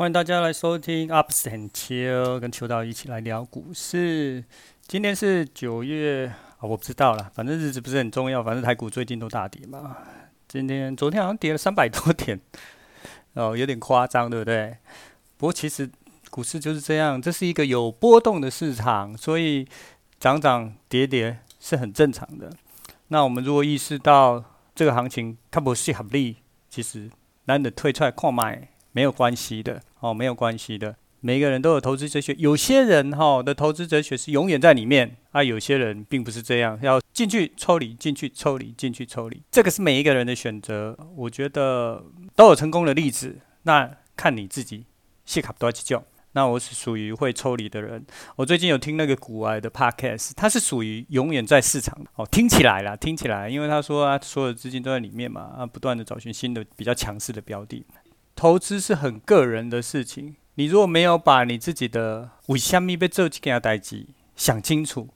欢迎大家来收听 Ups and Chill，跟秋刀一起来聊股市。今天是九月啊，我不知道啦，反正日子不是很重要。反正台股最近都大跌嘛。今天、昨天好像跌了三百多点，哦，有点夸张，对不对？不过其实股市就是这样，这是一个有波动的市场，所以涨涨跌跌是很正常的。那我们如果意识到这个行情它不是合理，其实难得退出来看卖。没有关系的哦，没有关系的。每个人都有投资哲学，有些人哈、的投资哲学是永远在里面啊，有些人并不是这样，要进去抽离，进去抽离，进去抽离。这个是每一个人的选择，我觉得都有成功的例子。那看你自己，谢卡多几种。那我是属于会抽离的人。我最近有听那个股癌的 podcast，他是属于永远在市场哦，听起来啦，听起来，因为他说啊，所有资金都在里面嘛，啊，不断的找寻新的比较强势的标的。投资是很个人的事情，你如果没有把你自己的为什么要做这件代志想清楚，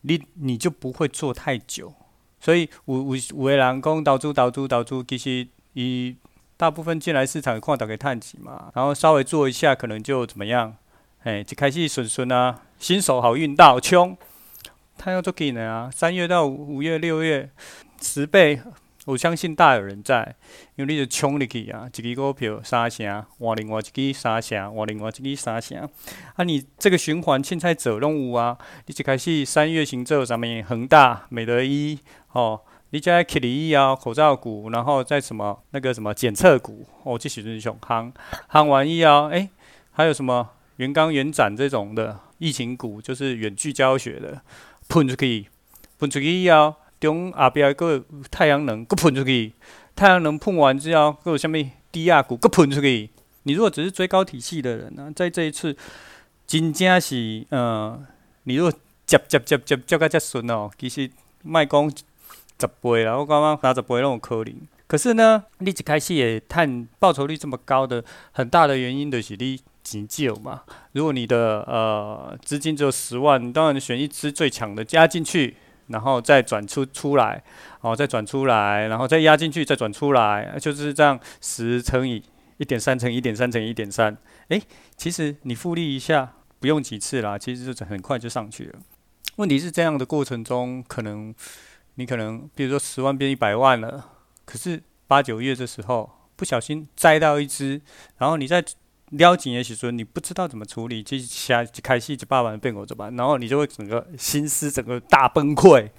你你就不会做太久。所以有有有的人讲投资投资投资，其实以大部分进来市场看大家探底嘛，然后稍微做一下可能就怎么样，哎，就开始顺顺啊，新手好运到冲，他要做几年啊？三月到五月、六月，十倍。我相信大有人在，因为你就冲入去啊，一支股票三成，换另外一支三成，换另外一支三成，啊，你这个循环凊彩做拢有啊，你一开始三月行做什么？恒大、美德一，哦，你再克里伊啊，口罩股，然后再什么那个什么检测股，哦，这是上夯，夯完以后，哎，还有什么元刚、元展这种的疫情股，就是远距教学的，喷出去，喷出去以后。中后壁个太阳能，搁喷出去。太阳能喷完之后，搁有啥物低压股，搁喷出去。你如果只是追高体系的人呢、在这一次真正是，呃，你如果接接接接接个接顺哦，其实卖讲十倍啦，我刚刚三十倍拢有可能。可是呢，你一开始也探报酬率这么高的，很大的原因就是你钱少嘛。如果你的呃资金只有十万，当然选一支最强的加进去。然后再转出出来，哦，再转出来，然后再压进去，再转出来，就是这样，十乘以一点三乘以一点三乘以一点三，诶，其实你复利一下，不用几次啦，其实就很快就上去了。问题是这样的过程中，可能你可能比如说十万变一百万了，可是八九月的时候不小心栽到一只，然后你再。了解也许说你不知道怎么处理，就下开戏就八万变五十万，然后你就会整个心思整个大崩溃。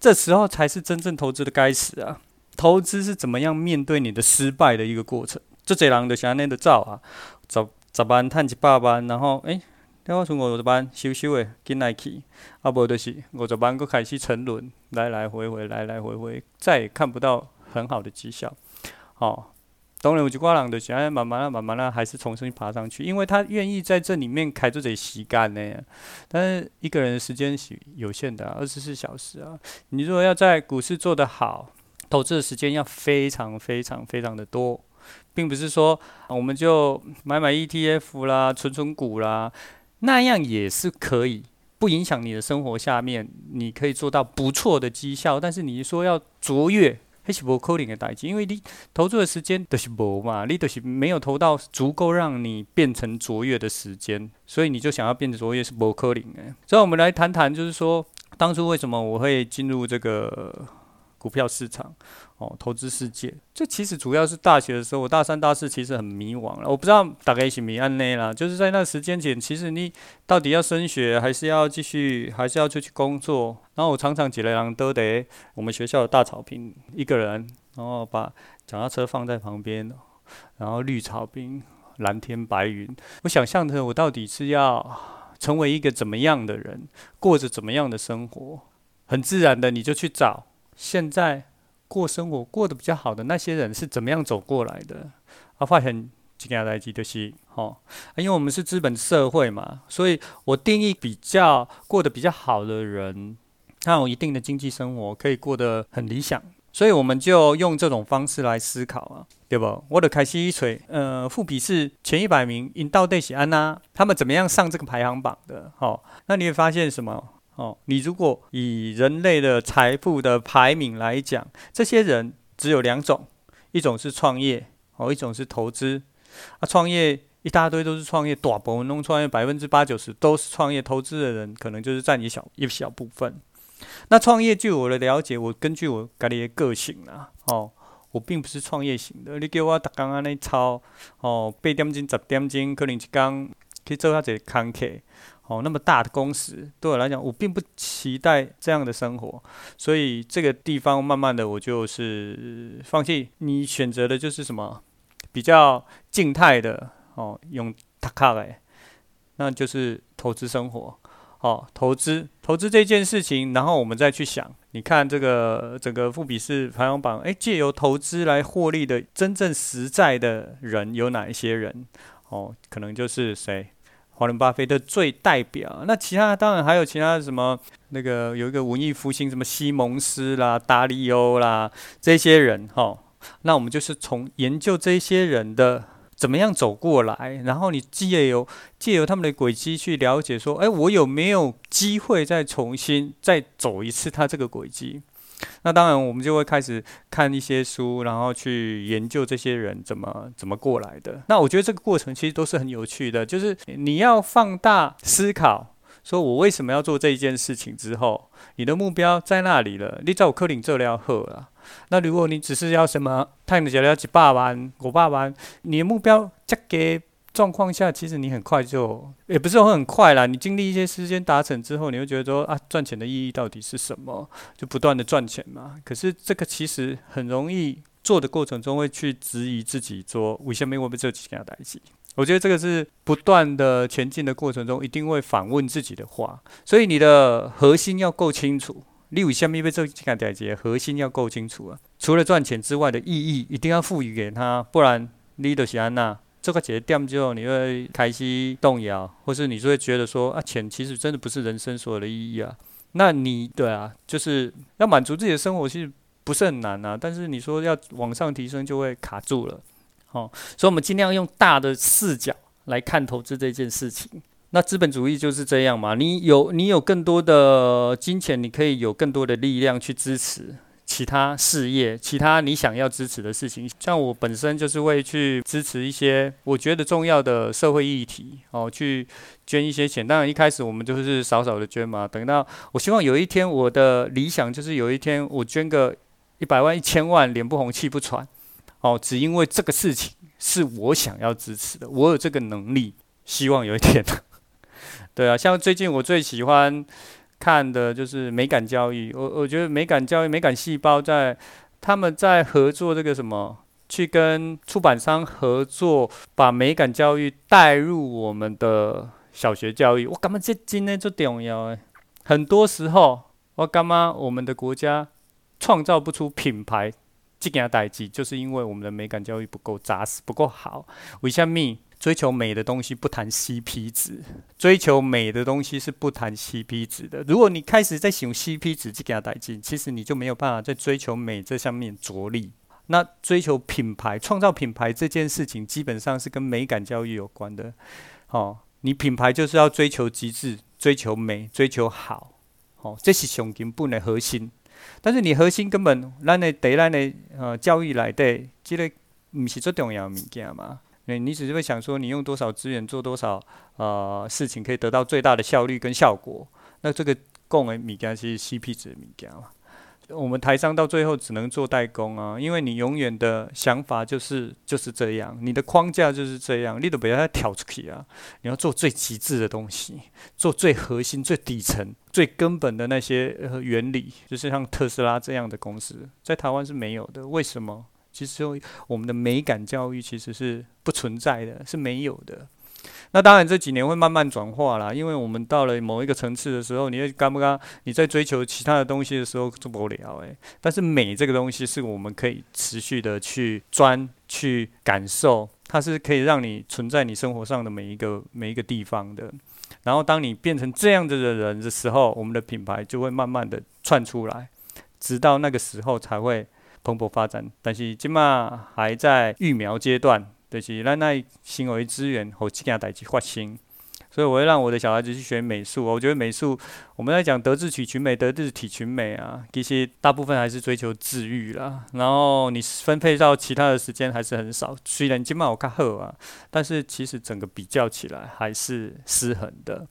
这时候才是真正投资的开始啊！投资是怎么样面对你的失败的一个过程。这这人就是安尼的走啊，十十万赚一百万，然后诶，等我从五十万收收的进来去，啊无就是五十万搁开始沉沦，来来回回，来来回回，再也看不到很好的绩效，哦。当然，有一挂人就是哎，慢慢的、慢慢的，还是重新爬上去，因为他愿意在这里面开这些时间呢。但是一个人的时间是有限的，二十四小时啊。你如果要在股市做得好，投资的时间要非常非常非常的多，并不是说我们就买买 ETF 啦、存存股啦，那样也是可以，不影响你的生活。下面你可以做到不错的绩效，但是你说要卓越。还是无可能的代志，因为你投注的时间都是无嘛，你都是没有投到足够让你变成卓越的时间，所以你就想要变成卓越是无可能的。所以，我们来谈谈，就是说当初为什么我会进入这个股票市场。哦，投资世界，这其实主要是大学的时候，我大三、大四其实很迷惘了。我不知道大概是迷案内啦，就是在那时间点，其实你到底要升学，还是要继续，还是要出去工作？然后我常常几个人都得我们学校的大草坪，一个人，然后把脚踏车放在旁边，然后绿草坪、蓝天白云。我想象的，我到底是要成为一个怎么样的人，过着怎么样的生活？很自然的，你就去找现在。过生活过得比较好的那些人是怎么样走过来的？啊，发现几件代志就是，吼，因为我们是资本社会嘛，所以我定义比较过得比较好的人，他有一定的经济生活，可以过得很理想，所以我们就用这种方式来思考啊，对不？我的开西一锤，呃，富比士前一百名，因到底是安娜，他们怎么样上这个排行榜的？好，那你会发现什么？哦，你如果以人类的财富的排名来讲，这些人只有两种，一种是创业，哦，一种是投资。啊，创业一大堆都是创业，大部分弄创业百分之八九十都是创业，投资的人可能就是占一小一小部分。那创业，据我的了解，我根据我个人的个性啊，哦，我并不是创业型的。你给我刚刚那抄，哦，八点钟、十点钟，可能一天去做下这个康 K，哦，那么大的公司，对我来讲，我并不期待这样的生活。所以这个地方，慢慢的，我就是放弃。你选择的就是什么？比较静态的，哦，用塔卡来，那就是投资生活。哦，投资投资这件事情，然后我们再去想，你看这个整个富比士排行榜，诶，借由投资来获利的真正实在的人有哪一些人？哦，可能就是谁？华伦巴菲特最代表。那其他当然还有其他什么？那个有一个文艺复兴，什么西蒙斯啦、达利欧啦这些人，哈、那我们就是从研究这些人的。怎么样走过来？然后你借由借由他们的轨迹去了解，说，哎，我有没有机会再重新再走一次他这个轨迹？那当然，我们就会开始看一些书，然后去研究这些人怎么怎么过来的。那我觉得这个过程其实都是很有趣的，就是你要放大思考，说我为什么要做这一件事情之后，你的目标在那里了，你找我柯林这料喝了。那如果你只是要什么，太阳只要几百万、五百万，你的目标这个状况下，其实你很快就，也不是说很快啦。你经历一些时间达成之后，你会觉得说啊，赚钱的意义到底是什么？就不断的赚钱嘛。可是这个其实很容易做的过程中，会去质疑自己说，为什么我不做几件代志？我觉得这个是不断的前进的过程中，一定会反问自己的话。所以你的核心要够清楚。你为什么要做这个代志？核心要够清楚啊！除了赚钱之外的意义，一定要赋予给他，不然你就是安娜这个节点之后，你会开始动摇，或是你就会觉得说啊，钱其实真的不是人生所有的意义啊。那你对啊，就是要满足自己的生活，其实不是很难啊。但是你说要往上提升，就会卡住了。好，所以我们尽量用大的视角来看投资这件事情。那资本主义就是这样嘛？你有你有更多的金钱，你可以有更多的力量去支持其他事业，其他你想要支持的事情。像我本身就是会去支持一些我觉得重要的社会议题，哦，去捐一些钱。当然一开始我们就是少少的捐嘛。等到我希望有一天，我的理想就是有一天我捐个一百万、一千万，脸不红气不喘，哦，只因为这个事情是我想要支持的，我有这个能力，希望有一天。对啊，像最近我最喜欢看的就是美感教育。我我觉得美感教育、美感细胞在他们在合作这个什么，去跟出版商合作，把美感教育带入我们的小学教育。我感觉这真的最重要诶。很多时候，我感觉我们的国家创造不出品牌这件代志，就是因为我们的美感教育不够扎实、不够好。为什么？追求美的东西不谈 CP 值，追求美的东西是不谈 CP 值的。如果你开始在使用 CP 值去给它带进，其实你就没有办法在追求美这上面着力。那追求品牌、创造品牌这件事情，基本上是跟美感教育有关的。哦，你品牌就是要追求极致、追求美、追求好。哦，这是上根本的核心。但是你核心根本，咱的对咱的呃教育来的，这个不是最重要的物件嘛？你只是会想说，你用多少资源做多少呃事情，可以得到最大的效率跟效果。那这个供的物件是 CP 值的物件嘛？我们台商到最后只能做代工啊，因为你永远的想法就是就是这样，你的框架就是这样，你都不要再挑出去啊！你要做最极致的东西，做最核心、最底层、最根本的那些原理，就是像特斯拉这样的公司，在台湾是没有的。为什么？其实，我们的美感教育其实是不存在的，是没有的。那当然这几年会慢慢转化啦，因为我们到了某一个层次的时候，你会干不干？你在追求其他的东西的时候做不了诶。但是美这个东西是我们可以持续的去钻去感受，它是可以让你存在你生活上的每一个每一个地方的。然后当你变成这样子的人的时候，我们的品牌就会慢慢的窜出来，直到那个时候才会。蓬勃发展，但是今嘛还在育苗阶段，就是咱那行为资源，和这件代志发生，所以我会让我的小孩子去学美术。我觉得美术，我们在讲德智体群美，德智体群美啊，其实大部分还是追求治愈啦。然后你分配到其他的时间还是很少。虽然今晚我看好啊，但是其实整个比较起来还是失衡的。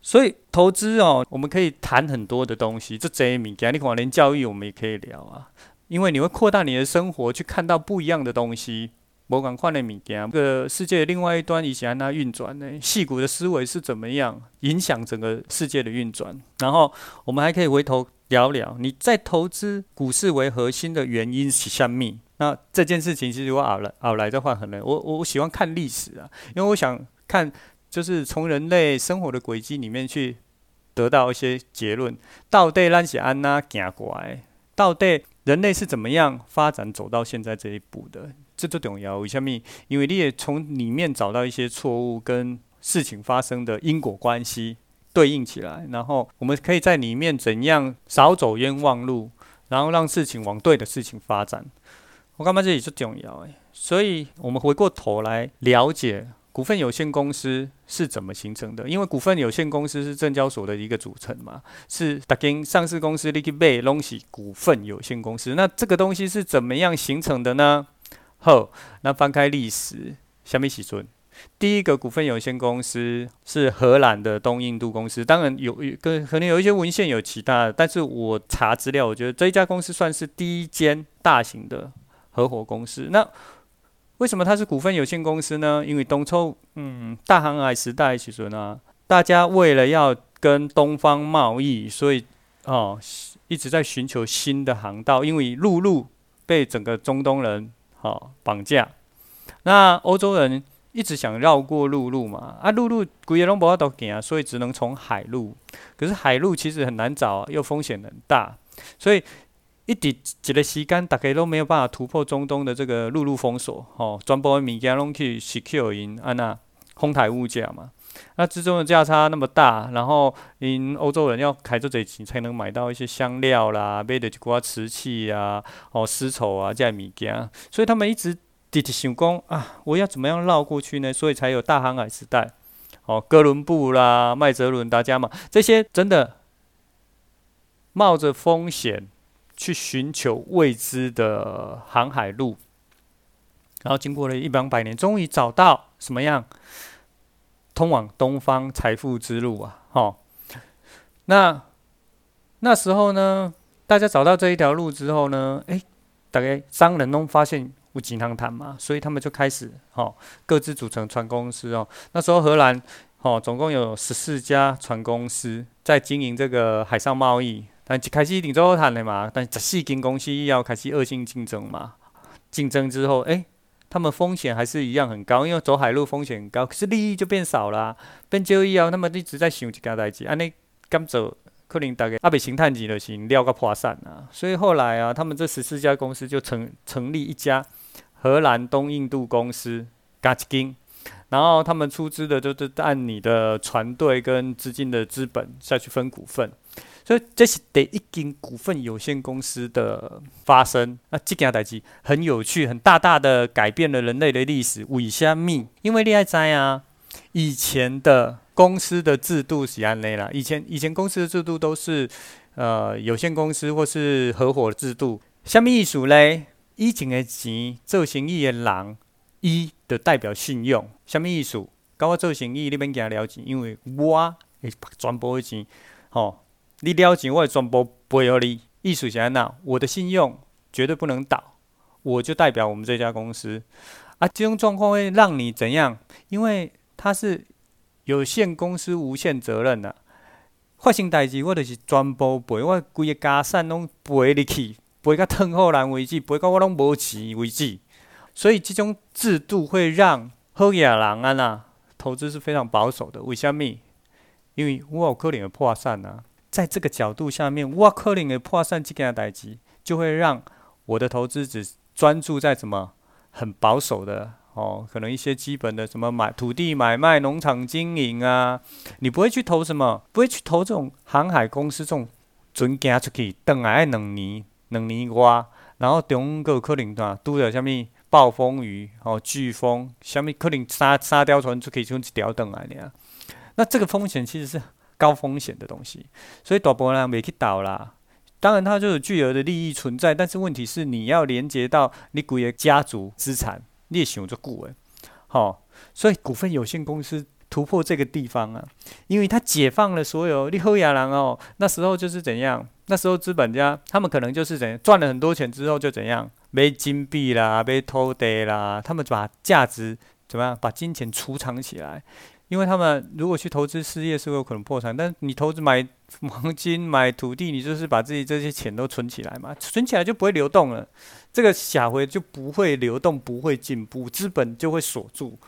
所以投资哦，我们可以谈很多的东西。这这一米，你可能连教育我们也可以聊啊，因为你会扩大你的生活，去看到不一样的东西。某港换的米件，这个世界的另外一端以前那运转呢？细谷的思维是怎么样影响整个世界的运转？然后我们还可以回头聊聊，你在投资股市为核心的原因是什么？那这件事情其实我后来后来的话，很累。我我喜欢看历史啊，因为我想看，就是从人类生活的轨迹里面去得到一些结论。到底咱是安怎行过来？到底人类是怎么样发展走到现在这一步的？这都重要，为什么？因为你也从里面找到一些错误跟事情发生的因果关系对应起来，然后我们可以在里面怎样少走冤枉路，然后让事情往对的事情发展。我感觉这里是重要诶，所以我们回过头来了解股份有限公司是怎么形成的，因为股份有限公司是证交所的一个组成嘛，是大间上市公司你去买东西，股份有限公司，那这个东西是怎么样形成的呢？好，那翻开历史，下面一起说？第一个股份有限公司是荷兰的东印度公司，当然有跟可能有一些文献有其他的，但是我查资料，我觉得这一家公司算是第一间大型的合伙公司。那为什么它是股份有限公司呢？因为东周，嗯，大航海时代其实呢，大家为了要跟东方贸易，所以哦一直在寻求新的航道，因为陆路被整个中东人。哦绑架，那欧洲人一直想绕过陆路嘛？啊，陆路规个拢无法度行，所以只能从海路。可是海路其实很难找，又风险很大，所以一直一个时间，大家都没有办法突破中东的这个陆路封锁。吼，全部的物件拢去 secure 因安那哄抬物价嘛。那之中的价差那么大，然后因欧洲人要开这嘴钱才能买到一些香料啦，买的一寡瓷器啊，哦丝绸啊这些物件，所以他们一直直直想讲啊，我要怎么样绕过去呢？所以才有大航海时代，哦哥伦布啦、麦哲伦大家嘛，这些真的冒着风险去寻求未知的航海路，然后经过了一两百年，终于找到什么样？通往东方财富之路啊，齁，那那时候呢，大家找到这一条路之后呢，诶、大概商人都发现有钱通赚嘛，所以他们就开始齁，各自组成船公司哦。那时候荷兰哦，总共有十四家船公司在经营这个海上贸易，但一开始一定做好谈的嘛，但十四间公司要开始恶性竞争嘛，竞争之后，诶、他们风险还是一样很高，因为走海路风险很高，可是利益就变少了，变交易啊，他们一直在想一件代志，安尼甘走可能大概阿北形探级的行料个破产啊，所以后来啊，他们这十四家公司就成成立一家荷兰东印度公司，加一间，然后他们出资的就是按你的船队跟资金的资本下去分股份。所以这是第一间股份有限公司的发生。那这件代志很有趣，很大大的改变了人类的历史。为什么？因为你爱知啊，以前的公司的制度是安内啦。以前以前公司的制度都是呃有限公司或是合伙制度。什么意思嘞？以前的钱做生意的人，伊的代表信用。什么意思？跟我做生意，你免惊了钱，因为我会全部的钱，吼。你了钱，我会全部赔予你。意思是安怎？我的信用绝对不能倒，我就代表我们这家公司。啊，这种状况会让你怎样？因为它是有限公司无限责任的、啊。发生代志，我就是全部赔，我规个家产拢赔你去，赔到吞后人为止，赔到我拢无钱为止。所以这种制度会让好野人啊呐，投资是非常保守的。为什么？因为我有可能会破产啊。在这个角度下面，我可能会破产这件代志，就会让我的投资只专注在什么很保守的哦，可能一些基本的什么买土地买卖、农场经营啊，你不会去投什么，不会去投这种航海公司这种准行出去，等来两年、两年外，然后中个可能啊，拄着什么暴风雨哦、飓风，什么可能沙沙雕船就可以就一条等来呢？那这个风险其实是高风险的东西，所以大部分人没去倒啦。当然，它就有巨额的利益存在，但是问题是你要连接到你股的家族资产，你也想做顾问。好，所以股份有限公司突破这个地方啊，因为它解放了所有你好野人哦。那时候就是怎样？那时候资本家他们可能就是怎样赚了很多钱之后就怎样没金币啦，没土地啦，他们把价值怎么样？把金钱储藏起来，因为他们如果去投资事业是有可能破产，但你投资买黄金、买土地，你就是把自己这些钱都存起来嘛，存起来就不会流动了。这个下回就不会流动，不会进步，资本就会锁住。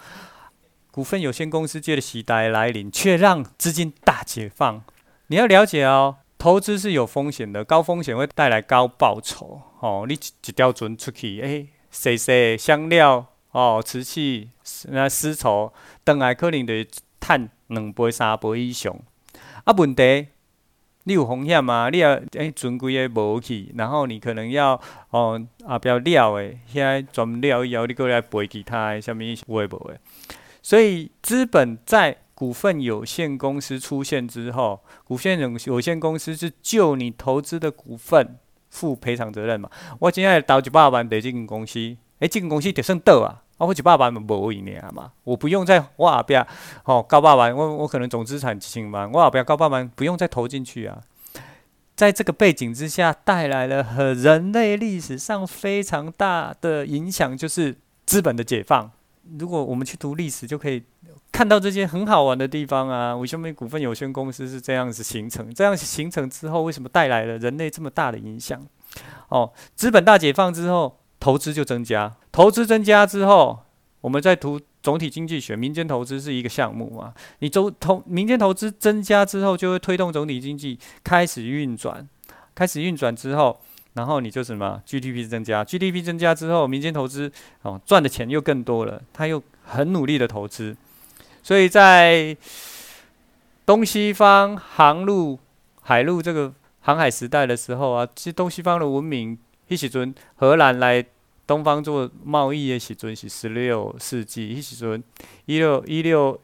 股份有限公司借的时代来临，却让资金大解放。你要了解哦，投资是有风险的，高风险会带来高报酬。哦，你一条船出去，哎，洗洗香料，哦，瓷器，那丝绸，等来可能得赚两倍、三倍以上。啊，问题。你有风险吗？你要诶，船规个无去，然后你可能要哦啊，不要料诶，现在转料以后，你过来赔其他诶，什么会不会？所以资本在股份有限公司出现之后，股份有限公司是就你投资的股份负赔偿责任嘛？我今天投一百万在这间公司，诶，这间公司就算倒啊。啊，我一百万无一年嘛，我不用再我后边哦高百万，我我可能总资产几千万，我后边高百万不用再投进去啊。在这个背景之下，带来了和人类历史上非常大的影响，就是资本的解放。如果我们去读历史，就可以看到这些很好玩的地方啊。为什么股份有限公司是这样子形成？这样形成之后，为什么带来了人类这么大的影响？哦，资本大解放之后。投资就增加，投资增加之后，我们在读总体经济学，民间投资是一个项目嘛？你投投民间投资增加之后，就会推动总体经济开始运转，开始运转之后，然后你就什么 GDP 增加，GDP 增加之后，民间投资哦赚的钱又更多了，他又很努力的投资，所以在东西方航路海路这个航海时代的时候啊，其实东西方的文明。迄时阵，荷兰来东方做贸易的时阵是十六世纪。迄时阵，一六一六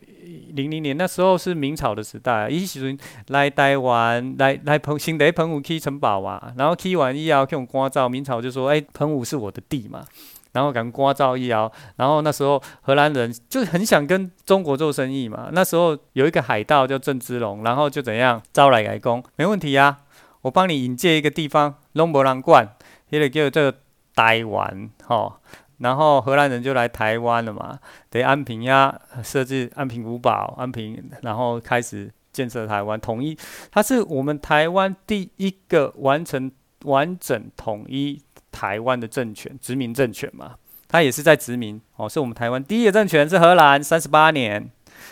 零零年那时候是明朝的时代。迄时阵来台湾来来澎新的澎湖起城堡啊，然后起完以后去关照，明朝就说：“哎、欸，澎湖是我的地嘛。”然后敢关照以后，然后那时候荷兰人就很想跟中国做生意嘛。那时候有一个海盗叫郑芝龙，然后就怎样招来来攻，没问题呀、啊，我帮你引荐一个地方，龙博兰冠。也得叫这个台湾，吼，然后荷兰人就来台湾了嘛，得安平呀，设置安平古堡，安平，然后开始建设台湾，统一，它是我们台湾第一个完成完整统一台湾的政权，殖民政权嘛，它也是在殖民，哦，是我们台湾第一个政权是荷兰三十八年，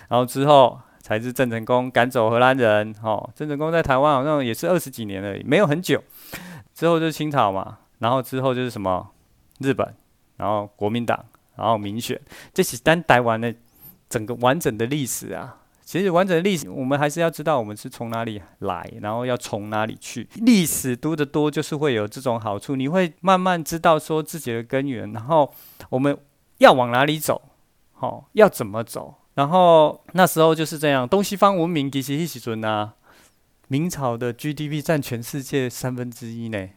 然后之后才是郑成功赶走荷兰人，哦，郑成功在台湾好像也是二十几年而已，没有很久，之后就是清朝嘛。然后之后就是什么日本，然后国民党，然后民选，这是单台湾的整个完整的历史啊。其实完整的历史，我们还是要知道我们是从哪里来，然后要从哪里去。历史读得多，就是会有这种好处，你会慢慢知道说自己的根源，然后我们要往哪里走，好、哦，要怎么走。然后那时候就是这样，东西方文明其实一起存啊。明朝的 GDP 占全世界三分之一呢。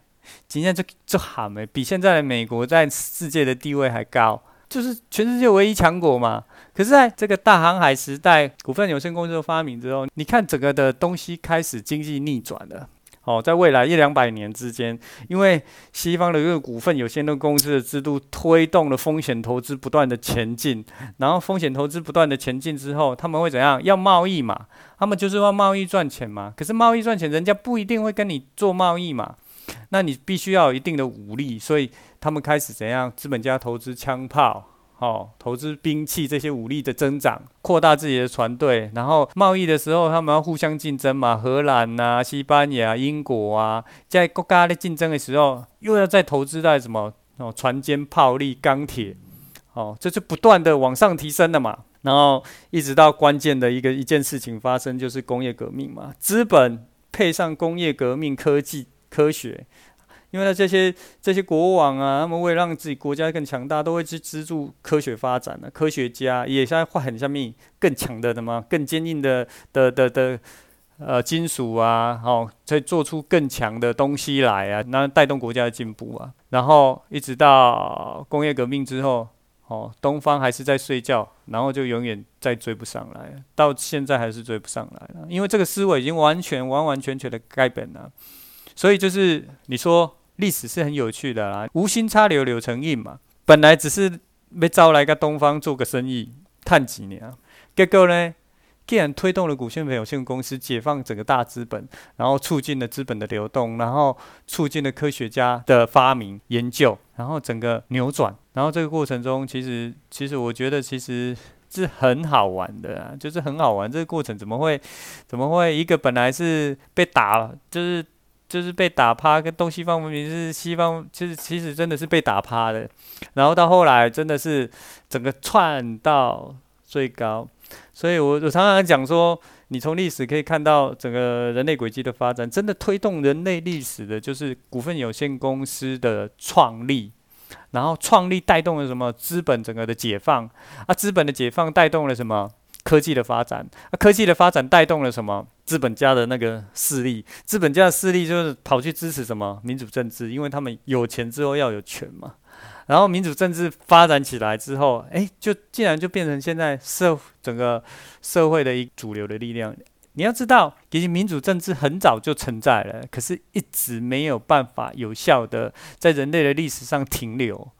今天就就喊没，比现在的美国在世界的地位还高，就是全世界唯一强国嘛。可是在这个大航海时代，股份有限公司发明之后，你看整个的东西开始经济逆转了。哦，在未来一两百年之间，因为西方的这个股份有限的公司的制度推动了风险投资不断的前进，然后风险投资不断的前进之后，他们会怎样？要贸易嘛，他们就是要贸易赚钱嘛。可是贸易赚钱，人家不一定会跟你做贸易嘛。那你必须要有一定的武力，所以他们开始怎样？资本家投资枪炮，哦，投资兵器这些武力的增长，扩大自己的船队。然后贸易的时候，他们要互相竞争嘛，荷兰呐、啊、西班牙、英国啊，在国家的竞争的时候，又要再投资在什么？哦，船坚炮利、钢铁，哦，这就不断的往上提升了嘛。然后一直到关键的一个一件事情发生，就是工业革命嘛，资本配上工业革命科技。科学因为呢，这些这些国王啊，他们为了让自己国家更强大，都会去资助科学发展的、啊。科学家也在换很下面更强的什么、更坚硬的的的的呃金属啊，哦，再做出更强的东西来啊，然后带动国家的进步啊。然后一直到工业革命之后，哦，东方还是在睡觉，然后就永远再追不上来，到现在还是追不上来了，因为这个思维已经完全完完全全的改变了。所以就是你说历史是很有趣的啦，无心插柳柳成荫嘛。本来只是被招来个东方做个生意，赚几年，结果呢，既然推动了股份有限公司解放整个大资本，然后促进了资本的流动，然后促进了科学家的发明研究，然后整个扭转，然后这个过程中，其实其实我觉得其实是很好玩的啊，就是很好玩。这个过程怎么会怎么会一个本来是被打就是。就是被打趴，跟东西方文明是西方，就是其实真的是被打趴的。然后到后来，真的是整个窜到最高。所以我我常常讲说，你从历史可以看到整个人类轨迹的发展，真的推动人类历史的，就是股份有限公司的创立。然后创立带动了什么？资本整个的解放啊，资本的解放带动了什么？科技的发展，啊，科技的发展带动了什么？资本家的那个势力，资本家的势力就是跑去支持什么民主政治，因为他们有钱之后要有权嘛。然后民主政治发展起来之后，哎，就竟然就变成现在社整个社会的一主流的力量。你要知道，其实民主政治很早就存在了，可是一直没有办法有效的在人类的历史上停留。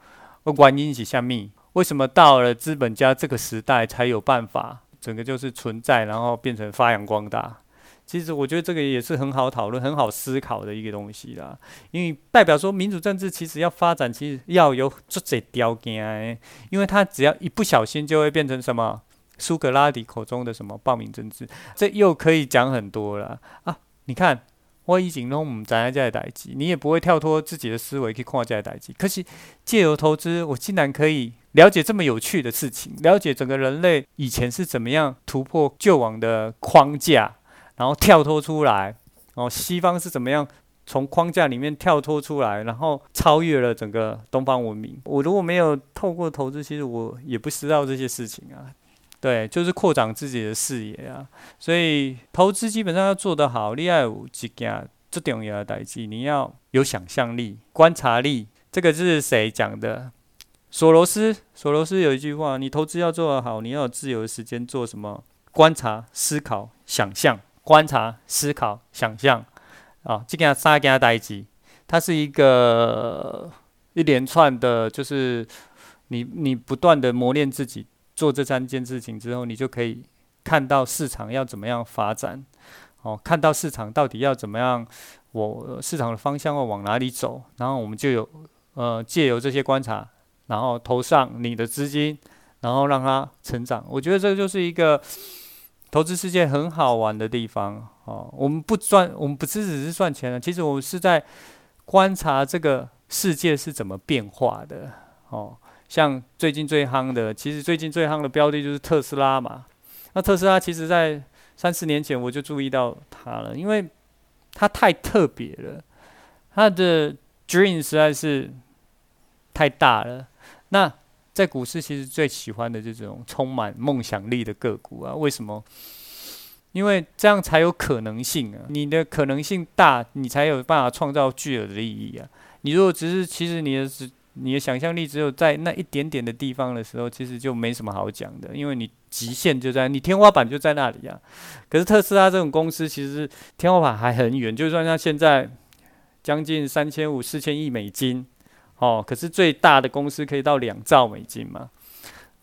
原因是什么？为什么到了资本家这个时代才有办法？整个就是存在，然后变成发扬光大。其实我觉得这个也是很好讨论、很好思考的一个东西啦。因为代表说民主政治其实要发展，其实要有这些条件。因为它只要一不小心就会变成什么苏格拉底口中的什么暴民政治，这又可以讲很多了啊！你看。我以前都唔知影这个代志，你也不会跳脱自己的思维去看这个代志。可是借由投资，我竟然可以了解这么有趣的事情，了解整个人类以前是怎么样突破旧往的框架，然后跳脱出来，然后西方是怎么样从框架里面跳脱出来，然后超越了整个东方文明。我如果没有透过投资，其实我也不知道这些事情啊。对，就是扩展自己的视野啊，所以投资基本上要做得好，你要有一件最重要的代志，你要有想象力、观察力。这个是谁讲的？索罗斯。索罗斯有一句话：你投资要做得好，你要有自由的时间做什么？观察、思考、想象。观察、思考、想象。啊，这件三件代志，它是一个一连串的，就是你你不断的磨练自己。做这三件事情之后，你就可以看到市场要怎么样发展，哦，看到市场到底要怎么样，我市场的方向要往哪里走，然后我们就有呃借由这些观察，然后投上你的资金，然后让它成长。我觉得这就是一个投资世界很好玩的地方哦。我们不赚，我们不只只是赚钱了，其实我们是在观察这个世界是怎么变化的哦。像最近最夯的，其实最近最夯的标的就是特斯拉嘛。那特斯拉其实在三四年前我就注意到它了，因为它太特别了，它的 dream 实在是太大了。那在股市其实最喜欢的这种充满梦想力的个股啊。为什么？因为这样才有可能性啊。你的可能性大，你才有办法创造巨额的利益啊。你如果只是，其实你的只你的想象力只有在那一点点的地方的时候，其实就没什么好讲的，因为你极限就在你天花板就在那里啊。可是特斯拉这种公司，其实天花板还很远，就算它现在将近三千五、四千亿美金，哦，可是最大的公司可以到两兆美金嘛。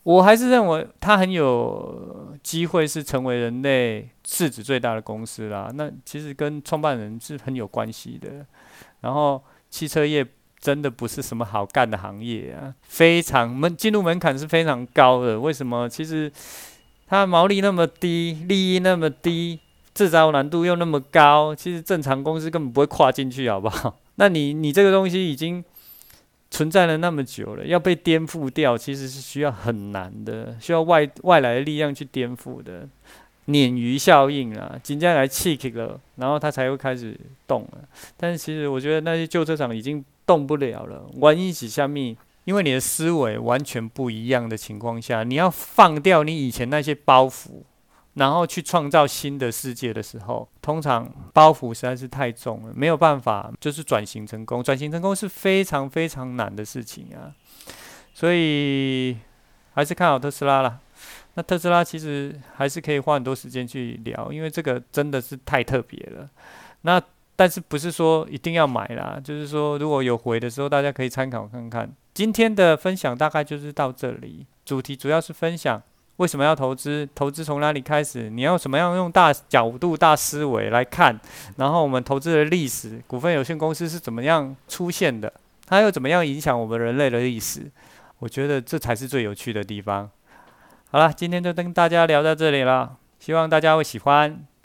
我还是认为它很有机会是成为人类市值最大的公司啦。那其实跟创办人是很有关系的。然后汽车业。真的不是什么好干的行业啊，非常门进入门槛是非常高的。为什么？其实它毛利那么低，利益那么低，制造难度又那么高，其实正常公司根本不会跨进去，好不好？那你你这个东西已经存在了那么久了，要被颠覆掉，其实是需要很难的，需要外外来的力量去颠覆的。鲶鱼效应啊，紧接来刺激了，然后它才会开始动了。但是其实我觉得那些旧车厂已经动不了了。原因是什么？因为你的思维完全不一样的情况下，你要放掉你以前那些包袱，然后去创造新的世界的时候，通常包袱实在是太重了，没有办法就是转型成功。转型成功是非常非常难的事情啊，所以还是看好特斯拉啦。那特斯拉其实还是可以花很多时间去聊，因为这个真的是太特别了。那但是不是说一定要买啦？就是说如果有回的时候，大家可以参考看看。今天的分享大概就是到这里，主题主要是分享为什么要投资，投资从哪里开始，你要怎么样用大角度、大思维来看，然后我们投资的历史，股份有限公司是怎么样出现的，它又怎么样影响我们人类的历史？我觉得这才是最有趣的地方。好了，今天就跟大家聊到这里了，希望大家会喜欢。